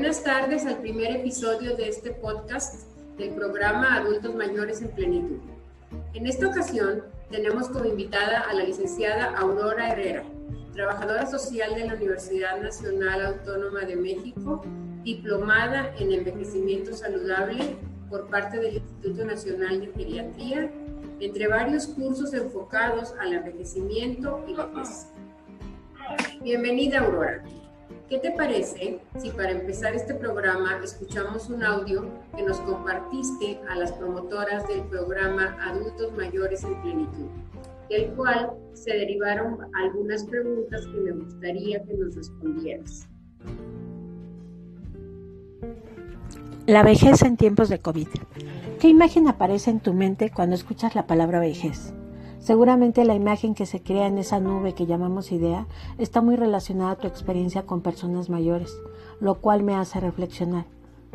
Buenas tardes al primer episodio de este podcast del programa Adultos Mayores en Plenitud. En esta ocasión tenemos como invitada a la licenciada Aurora Herrera, trabajadora social de la Universidad Nacional Autónoma de México, diplomada en envejecimiento saludable por parte del Instituto Nacional de Geriatría, entre varios cursos enfocados al envejecimiento y vejez. Bienvenida, Aurora. ¿Qué te parece si para empezar este programa escuchamos un audio que nos compartiste a las promotoras del programa Adultos Mayores en Plenitud, del cual se derivaron algunas preguntas que me gustaría que nos respondieras? La vejez en tiempos de COVID. ¿Qué imagen aparece en tu mente cuando escuchas la palabra vejez? Seguramente la imagen que se crea en esa nube que llamamos idea está muy relacionada a tu experiencia con personas mayores, lo cual me hace reflexionar.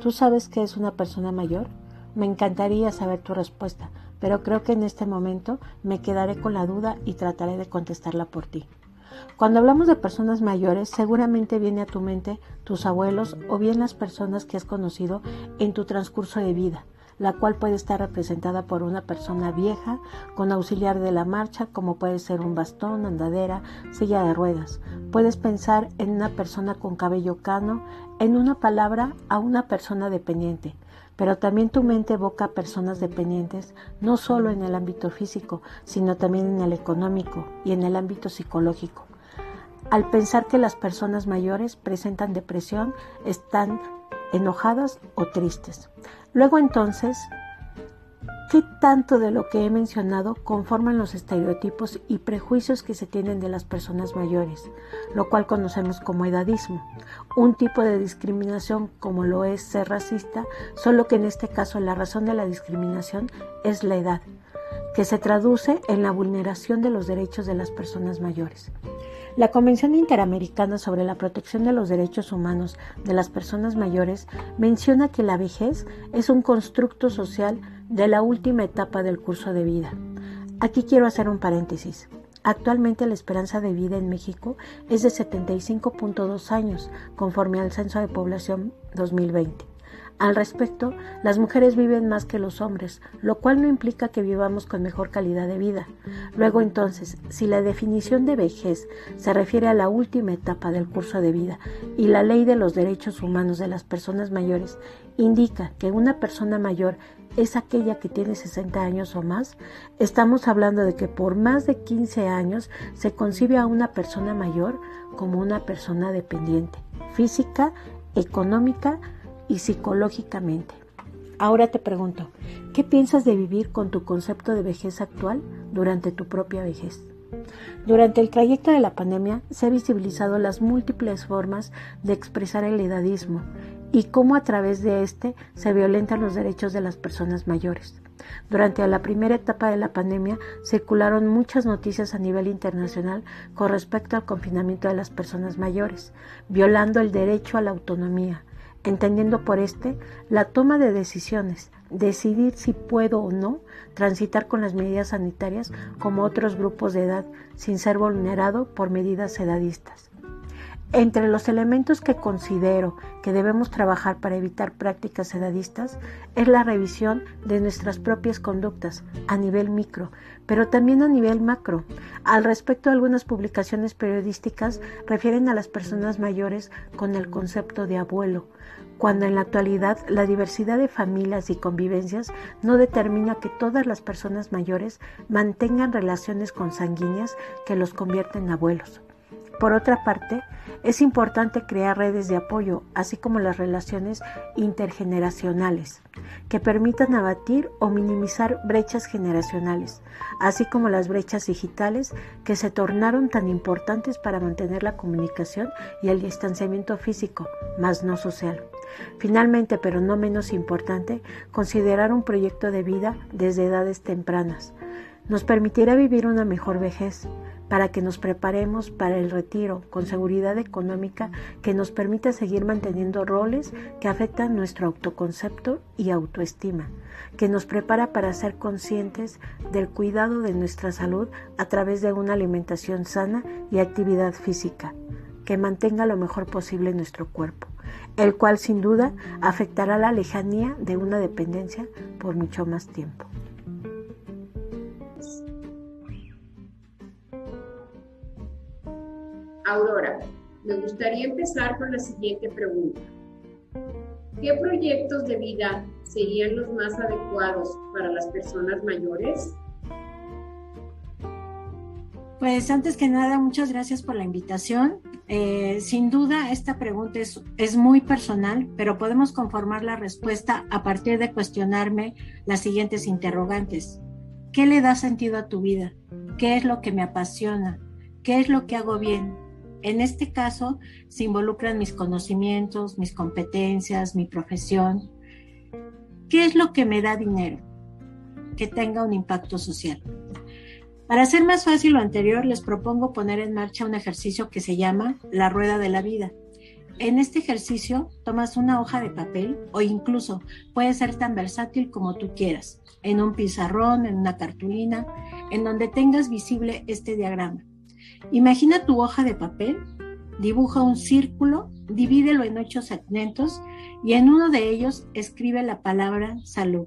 ¿Tú sabes qué es una persona mayor? Me encantaría saber tu respuesta, pero creo que en este momento me quedaré con la duda y trataré de contestarla por ti. Cuando hablamos de personas mayores, seguramente viene a tu mente tus abuelos o bien las personas que has conocido en tu transcurso de vida, la cual puede estar representada por una persona vieja con auxiliar de la marcha, como puede ser un bastón, andadera, silla de ruedas. Puedes pensar en una persona con cabello cano, en una palabra, a una persona dependiente. Pero también tu mente evoca a personas dependientes, no solo en el ámbito físico, sino también en el económico y en el ámbito psicológico. Al pensar que las personas mayores presentan depresión, están enojadas o tristes. Luego entonces, ¿qué tanto de lo que he mencionado conforman los estereotipos y prejuicios que se tienen de las personas mayores, lo cual conocemos como edadismo? Un tipo de discriminación como lo es ser racista, solo que en este caso la razón de la discriminación es la edad, que se traduce en la vulneración de los derechos de las personas mayores. La Convención Interamericana sobre la Protección de los Derechos Humanos de las Personas Mayores menciona que la vejez es un constructo social de la última etapa del curso de vida. Aquí quiero hacer un paréntesis. Actualmente la esperanza de vida en México es de 75.2 años, conforme al Censo de Población 2020. Al respecto, las mujeres viven más que los hombres, lo cual no implica que vivamos con mejor calidad de vida. Luego entonces, si la definición de vejez se refiere a la última etapa del curso de vida y la ley de los derechos humanos de las personas mayores indica que una persona mayor es aquella que tiene 60 años o más, estamos hablando de que por más de 15 años se concibe a una persona mayor como una persona dependiente, física, económica, y psicológicamente. Ahora te pregunto, ¿qué piensas de vivir con tu concepto de vejez actual durante tu propia vejez? Durante el trayecto de la pandemia se han visibilizado las múltiples formas de expresar el edadismo y cómo a través de este se violentan los derechos de las personas mayores. Durante la primera etapa de la pandemia circularon muchas noticias a nivel internacional con respecto al confinamiento de las personas mayores, violando el derecho a la autonomía, entendiendo por este la toma de decisiones, decidir si puedo o no transitar con las medidas sanitarias como otros grupos de edad sin ser vulnerado por medidas edadistas. Entre los elementos que considero que debemos trabajar para evitar prácticas edadistas es la revisión de nuestras propias conductas a nivel micro, pero también a nivel macro. Al respecto, algunas publicaciones periodísticas refieren a las personas mayores con el concepto de abuelo, cuando en la actualidad la diversidad de familias y convivencias no determina que todas las personas mayores mantengan relaciones consanguíneas que los convierten en abuelos. Por otra parte, es importante crear redes de apoyo, así como las relaciones intergeneracionales, que permitan abatir o minimizar brechas generacionales, así como las brechas digitales que se tornaron tan importantes para mantener la comunicación y el distanciamiento físico, más no social. Finalmente, pero no menos importante, considerar un proyecto de vida desde edades tempranas. Nos permitirá vivir una mejor vejez, para que nos preparemos para el retiro con seguridad económica que nos permita seguir manteniendo roles que afectan nuestro autoconcepto y autoestima, que nos prepara para ser conscientes del cuidado de nuestra salud a través de una alimentación sana y actividad física que mantenga lo mejor posible nuestro cuerpo, el cual sin duda afectará la lejanía de una dependencia por mucho más tiempo. Aurora, me gustaría empezar con la siguiente pregunta. ¿Qué proyectos de vida serían los más adecuados para las personas mayores? Pues antes que nada, muchas gracias por la invitación. Eh, sin duda, esta pregunta es, es, muy personal, pero podemos conformar la respuesta a partir de cuestionarme las siguientes interrogantes. ¿Qué le da sentido a tu vida? ¿Qué es lo que me apasiona? ¿Qué es lo que hago bien? En este caso, se involucran mis conocimientos, mis competencias, mi profesión. ¿Qué es lo que me da dinero? Que tenga un impacto social. Para hacer más fácil lo anterior, les propongo poner en marcha un ejercicio que se llama la rueda de la vida. En este ejercicio tomas una hoja de papel o incluso puede ser tan versátil como tú quieras, en un pizarrón, en una cartulina, en donde tengas visible este diagrama. Imagina tu hoja de papel, dibuja un círculo, divídelo en ocho segmentos y en uno de ellos escribe la palabra salud.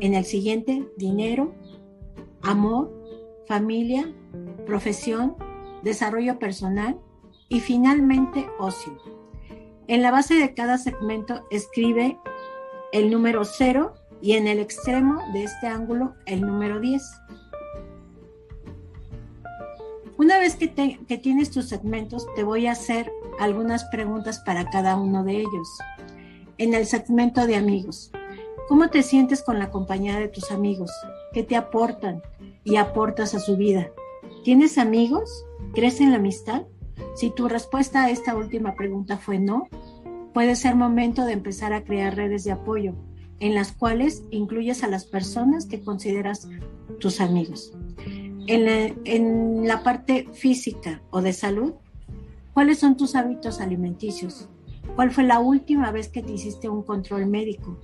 En el siguiente, dinero, amor, familia, profesión, desarrollo personal y finalmente ocio. En la base de cada segmento escribe el número 0 y en el extremo de este ángulo el número 10. Una vez que, tienes tus segmentos, te voy a hacer algunas preguntas para cada uno de ellos. En el segmento de amigos, ¿cómo te sientes con la compañía de tus amigos? ¿Qué te aportan? y aportas a su vida. ¿Tienes amigos? ¿Crees en la amistad? Si tu respuesta a esta última pregunta fue no, puede ser momento de empezar a crear redes de apoyo en las cuales incluyes a las personas que consideras tus amigos. En la, parte física o de salud, ¿cuáles son tus hábitos alimenticios? ¿Cuál fue la última vez que te hiciste un control médico?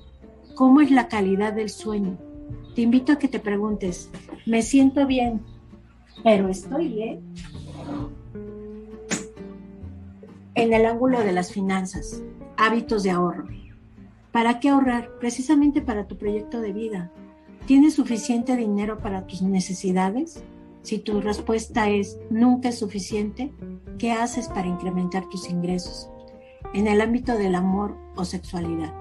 ¿Cómo es la calidad del sueño? te invito a que te preguntes, me siento bien, pero estoy bien. En el ángulo de las finanzas, hábitos de ahorro. ¿Para qué ahorrar? Precisamente para tu proyecto de vida. ¿Tienes suficiente dinero para tus necesidades? Si tu respuesta es nunca es suficiente, ¿qué haces para incrementar tus ingresos? En el ámbito del amor o sexualidad.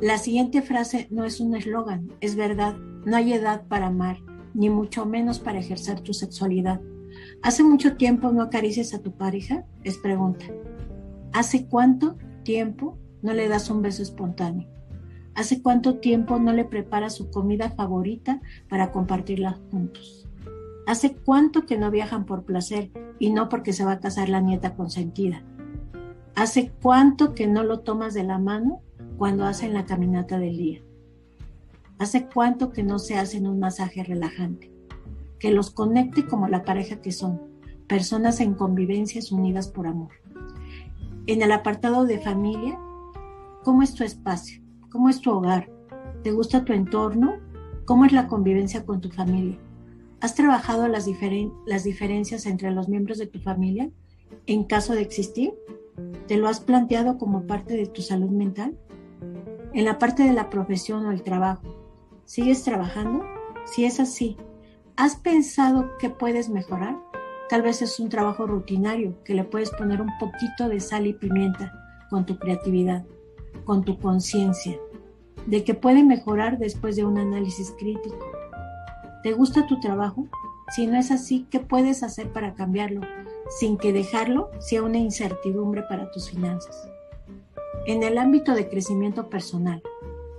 La siguiente frase no es un eslogan, es verdad. No hay edad para amar, ni mucho menos para ejercer tu sexualidad. ¿Hace mucho tiempo no acaricias a tu pareja? Es pregunta. ¿Hace cuánto tiempo no le das un beso espontáneo? ¿Hace cuánto tiempo no le preparas su comida favorita para compartirla juntos? ¿Hace cuánto que no viajan por placer y no porque se va a casar la nieta consentida? ¿Hace cuánto que no lo tomas de la mano cuando hacen la caminata del día. ¿Hace cuánto que no se hacen un masaje relajante? Que los conecte como la pareja que son, personas en convivencias unidas por amor. En el apartado de familia, ¿cómo es tu espacio? ¿Cómo es tu hogar? ¿Te gusta tu entorno? ¿Cómo es la convivencia con tu familia? ¿Has trabajado las, las diferencias entre los miembros de tu familia en caso de existir? ¿Te lo has planteado como parte de tu salud mental? en la parte de la profesión o el trabajo. ¿Sigues trabajando? Si es así, ¿has pensado que puedes mejorar? Tal vez es un trabajo rutinario que le puedes poner un poquito de sal y pimienta con tu creatividad, con tu conciencia, de que puede mejorar después de un análisis crítico. ¿Te gusta tu trabajo? Si no es así, ¿qué puedes hacer para cambiarlo sin que dejarlo sea una incertidumbre para tus finanzas? en el ámbito de crecimiento personal.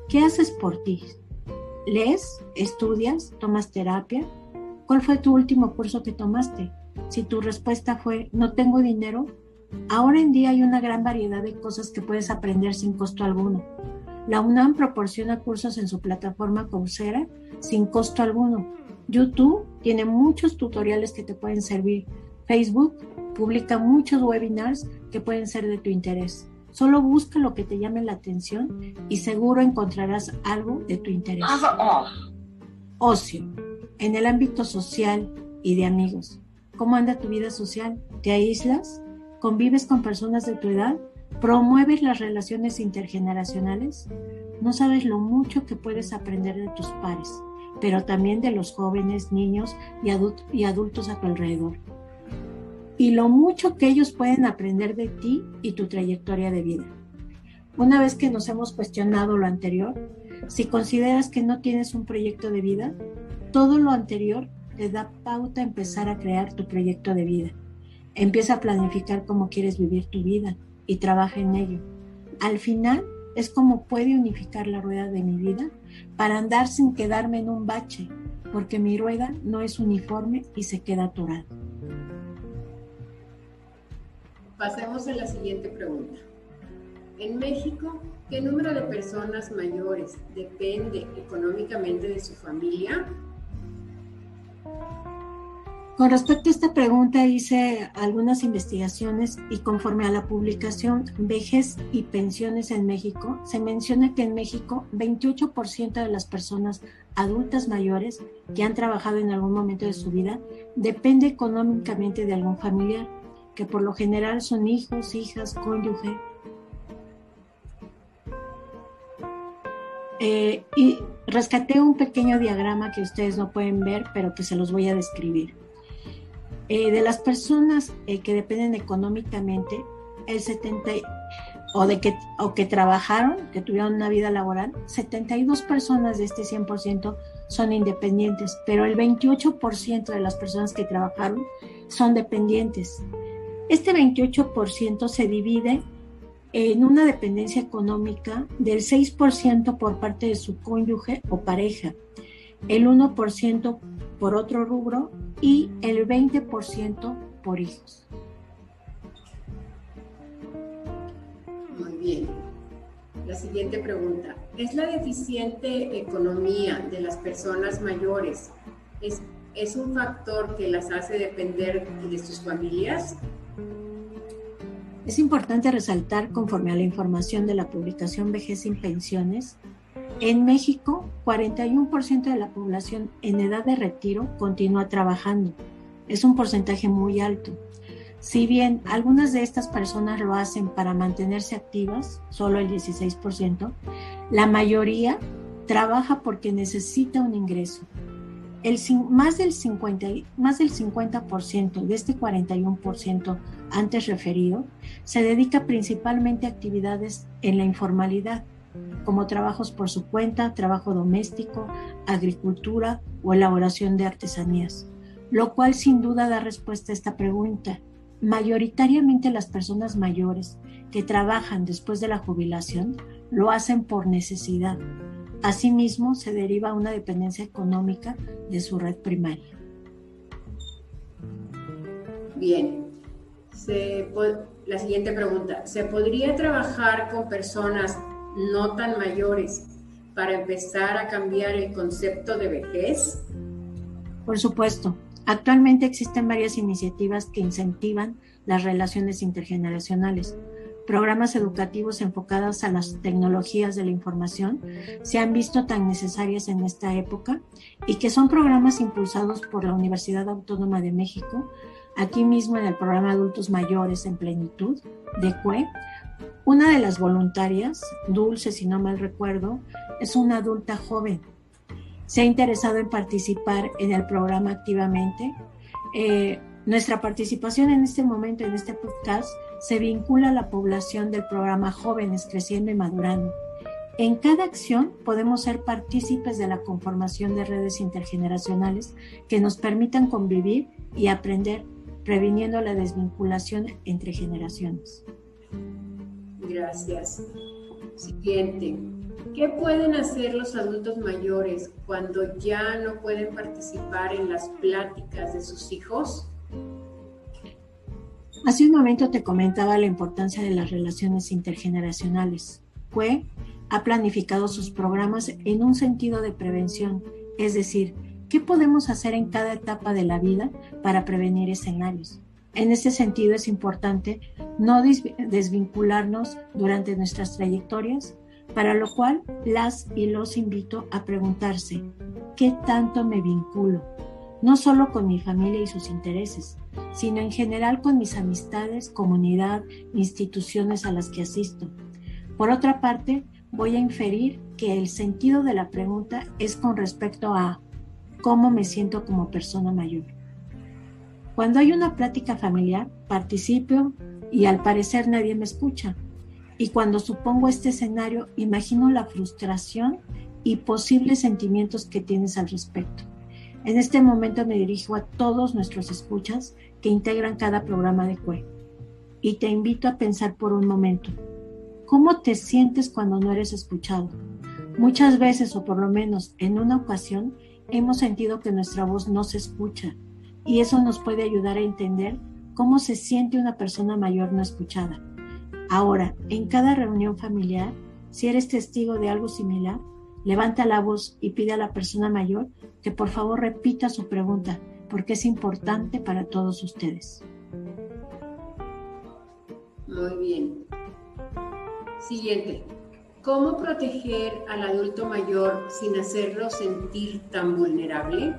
¿Qué haces por ti? ¿Lees? ¿Estudias? ¿Tomas terapia? ¿Cuál fue tu último curso que tomaste? Si tu respuesta fue no tengo dinero, ahora en día hay una gran variedad de cosas que puedes aprender sin costo alguno. La UNAM proporciona cursos en su plataforma Coursera sin costo alguno. YouTube tiene muchos tutoriales que te pueden servir. Facebook publica muchos webinars que pueden ser de tu interés. Solo busca lo que te llame la atención y seguro encontrarás algo de tu interés. Ocio. En el ámbito social y de amigos. ¿Cómo anda tu vida social? ¿Te aíslas? ¿Convives con personas de tu edad? ¿Promueves las relaciones intergeneracionales? No sabes lo mucho que puedes aprender de tus pares, pero también de los jóvenes, niños y, adultos a tu alrededor. Y lo mucho que ellos pueden aprender de ti y tu trayectoria de vida. Una vez que nos hemos cuestionado lo anterior, si consideras que no tienes un proyecto de vida, todo lo anterior te da pauta a empezar a crear tu proyecto de vida. Empieza a planificar cómo quieres vivir tu vida y trabaja en ello. Al final es como puede unificar la rueda de mi vida para andar sin quedarme en un bache, porque mi rueda no es uniforme y se queda atorada. Pasemos a la siguiente pregunta. En México, ¿qué número de personas mayores depende económicamente de su familia? Con respecto a esta pregunta hice algunas investigaciones y conforme a la publicación Vejez y Pensiones en México, se menciona que en México 28% de las personas adultas mayores que han trabajado en algún momento de su vida depende económicamente de algún familiar, que por lo general son hijos, hijas, cónyuge. Eh, y rescaté un pequeño diagrama que ustedes no pueden ver, pero que se los voy a describir. Eh, de las personas eh, que dependen económicamente, el 70 o de que o que trabajaron, que tuvieron una vida laboral, 72 personas de este 100% son independientes, pero el 28% de las personas que trabajaron son dependientes. Este 28% se divide en una dependencia económica del 6% por parte de su cónyuge o pareja, el 1% por otro rubro y el 20% por hijos. Muy bien. La siguiente pregunta. ¿Es la deficiente economía de las personas mayores es, es un factor que las hace depender de sus familias? Es importante resaltar, conforme a la información de la publicación Vejez sin Pensiones, en México, 41% de la población en edad de retiro continúa trabajando. Es un porcentaje muy alto. Si bien algunas de estas personas lo hacen para mantenerse activas, solo el 16%, la mayoría trabaja porque necesita un ingreso. El, más, del 50, más del 50% de este 41% antes referido se dedica principalmente a actividades en la informalidad, como trabajos por su cuenta, trabajo doméstico, agricultura o elaboración de artesanías, lo cual sin duda da respuesta a esta pregunta. Mayoritariamente las personas mayores que trabajan después de la jubilación lo hacen por necesidad. Asimismo, se deriva una dependencia económica de su red primaria. Bien, la siguiente pregunta. ¿Se podría trabajar con personas no tan mayores para empezar a cambiar el concepto de vejez? Por supuesto. Actualmente existen varias iniciativas que incentivan las relaciones intergeneracionales. Programas educativos enfocados a las tecnologías de la información se han visto tan necesarias en esta época y que son programas impulsados por la Universidad Autónoma de México, aquí mismo en el programa Adultos Mayores en Plenitud de CUE, una de las voluntarias, Dulce, si no mal recuerdo, es una adulta joven. Se ha interesado en participar en el programa activamente. Eh, nuestra participación en este momento, en este podcast, se vincula a la población del programa Jóvenes Creciendo y Madurando. En cada acción podemos ser partícipes de la conformación de redes intergeneracionales que nos permitan convivir y aprender, previniendo la desvinculación entre generaciones. Gracias. Siguiente. ¿Qué pueden hacer los adultos mayores cuando ya no pueden participar en las pláticas de sus hijos? Hace un momento te comentaba la importancia de las relaciones intergeneracionales. CUE ha planificado sus programas en un sentido de prevención, es decir, ¿qué podemos hacer en cada etapa de la vida para prevenir escenarios? En ese sentido es importante no desvincularnos durante nuestras trayectorias, para lo cual las y los invito a preguntarse, ¿qué tanto me vinculo? no solo con mi familia y sus intereses, sino en general con mis amistades, comunidad, instituciones a las que asisto. Por otra parte, voy a inferir que el sentido de la pregunta es con respecto a cómo me siento como persona mayor. Cuando hay una plática familiar, participo y al parecer nadie me escucha. Y cuando supongo este escenario, imagino la frustración y posibles sentimientos que tienes al respecto. En este momento me dirijo a todos nuestros escuchas que integran cada programa de CUE y te invito a pensar por un momento, ¿cómo te sientes cuando no eres escuchado? Muchas veces, o por lo menos en una ocasión, hemos sentido que nuestra voz no se escucha y eso nos puede ayudar a entender cómo se siente una persona mayor no escuchada. Ahora, en cada reunión familiar, si eres testigo de algo similar, levanta la voz y pide a la persona mayor que por favor repita su pregunta, porque es importante para todos ustedes. Muy bien. Siguiente. ¿Cómo proteger al adulto mayor sin hacerlo sentir tan vulnerable?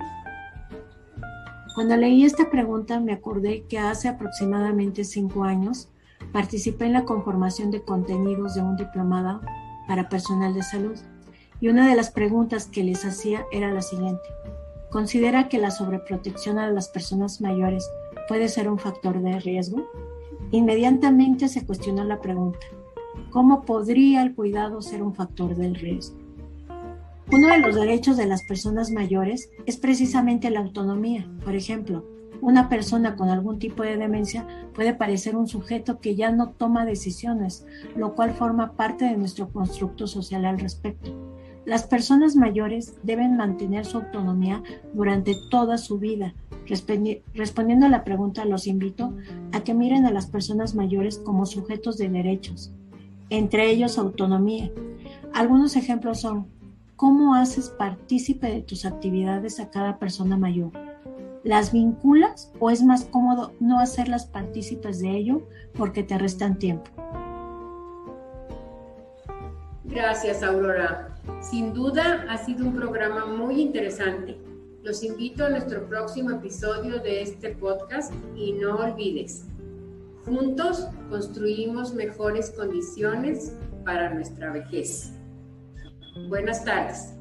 Cuando leí esta pregunta me acordé que hace aproximadamente cinco años participé en la conformación de contenidos de un diplomado para personal de salud y una de las preguntas que les hacía era la siguiente. ¿Considera que la sobreprotección a las personas mayores puede ser un factor de riesgo? Inmediatamente se cuestionó la pregunta. ¿Cómo podría el cuidado ser un factor del riesgo? Uno de los derechos de las personas mayores es precisamente la autonomía. Por ejemplo, una persona con algún tipo de demencia puede parecer un sujeto que ya no toma decisiones, lo cual forma parte de nuestro constructo social al respecto. Las personas mayores deben mantener su autonomía durante toda su vida. Respondiendo a la pregunta, los invito a que miren a las personas mayores como sujetos de derechos, entre ellos autonomía. Algunos ejemplos son, ¿cómo haces partícipe de tus actividades a cada persona mayor? ¿Las vinculas o es más cómodo no hacerlas partícipes de ello porque te restan tiempo? Gracias, Aurora. Sin duda ha sido un programa muy interesante. Los invito a nuestro próximo episodio de este podcast y no olvides, juntos construimos mejores condiciones para nuestra vejez. Buenas tardes.